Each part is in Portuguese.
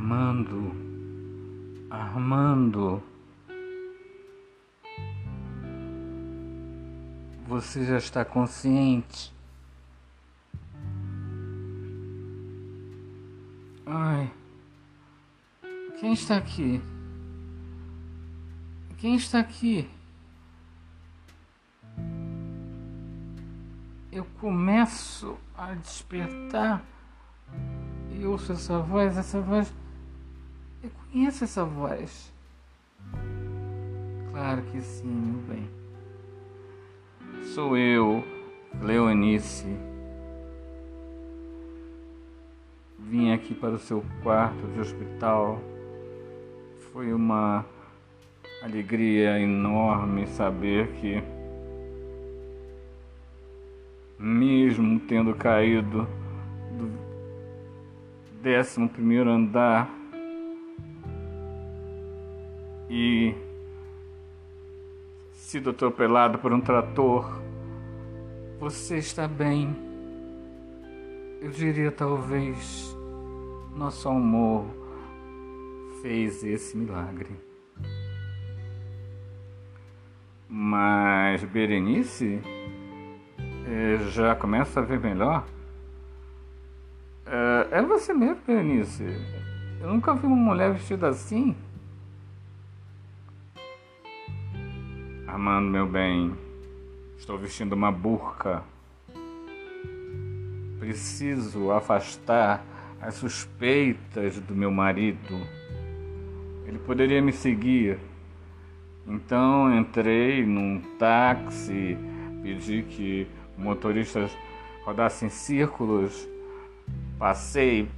Armando, Armando, você já está consciente? Ai, quem está aqui? Quem está aqui? Eu começo a despertar e ouço essa voz, essa voz eu conheço essa voz. Claro que sim, meu bem. Sou eu, Leonice. Vim aqui para o seu quarto de hospital. Foi uma alegria enorme saber que, mesmo tendo caído do décimo primeiro andar e sido atropelado por um trator, você está bem. Eu diria talvez nosso amor fez esse milagre. Mas Berenice é, já começa a ver melhor. É, é você mesmo, Berenice. Eu nunca vi uma mulher vestida assim. Armando, meu bem, estou vestindo uma burca. Preciso afastar as suspeitas do meu marido. Ele poderia me seguir. Então entrei num táxi, pedi que o motorista rodasse em círculos, passei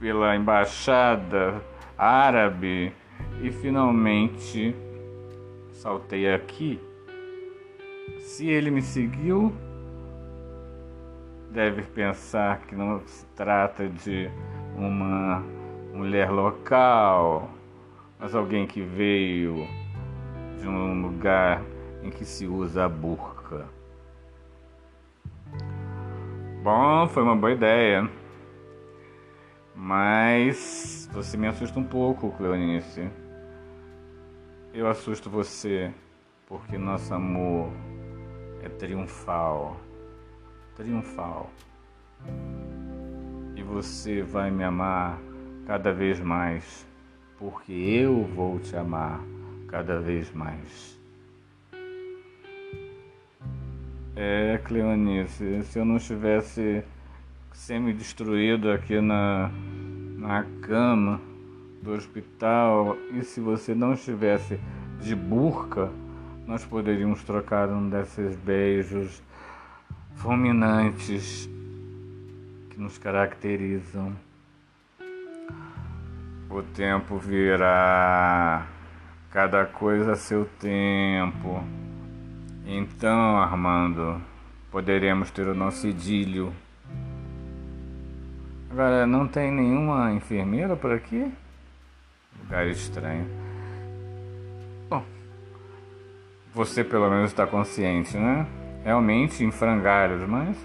pela embaixada árabe e finalmente saltei aqui. Se ele me seguiu, deve pensar que não se trata de uma mulher local, mas alguém que veio de um lugar em que se usa a burca. Bom, foi uma boa ideia. Mas você me assusta um pouco, Cleonice. Eu assusto você porque nosso amor é triunfal. Triunfal. E você vai me amar cada vez mais, porque eu vou te amar cada vez mais. É, Cleonice, se eu não estivesse semi-destruído aqui na, na cama, do hospital e se você não estivesse de burca, nós poderíamos trocar um desses beijos fulminantes que nos caracterizam. O tempo virá, cada coisa a seu tempo. Então, Armando, poderemos ter o nosso idílio. Agora, não tem nenhuma enfermeira por aqui? Lugar estranho. Bom, você pelo menos está consciente, né? Realmente em frangalhos, mas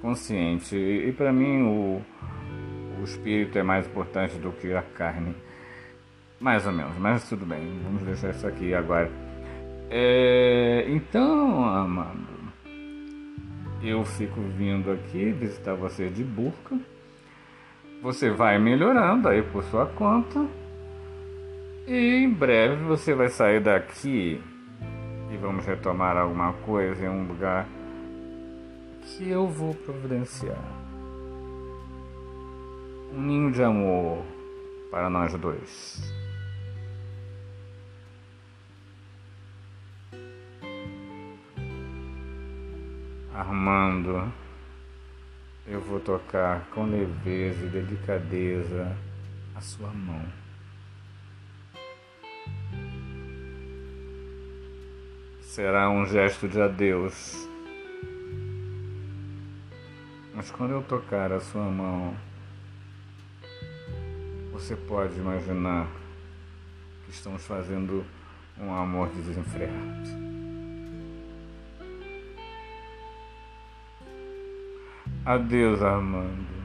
consciente. E, e para mim o, o espírito é mais importante do que a carne. Mais ou menos, mas tudo bem, vamos deixar isso aqui agora. É, então, amado, eu fico vindo aqui visitar você de burca. Você vai melhorando aí por sua conta. E em breve você vai sair daqui e vamos retomar alguma coisa em um lugar que eu vou providenciar. Um ninho de amor para nós dois. Armando, eu vou tocar com leveza e delicadeza a sua mão. Será um gesto de adeus. Mas quando eu tocar a sua mão, você pode imaginar que estamos fazendo um amor desenfreado. Adeus, Armando.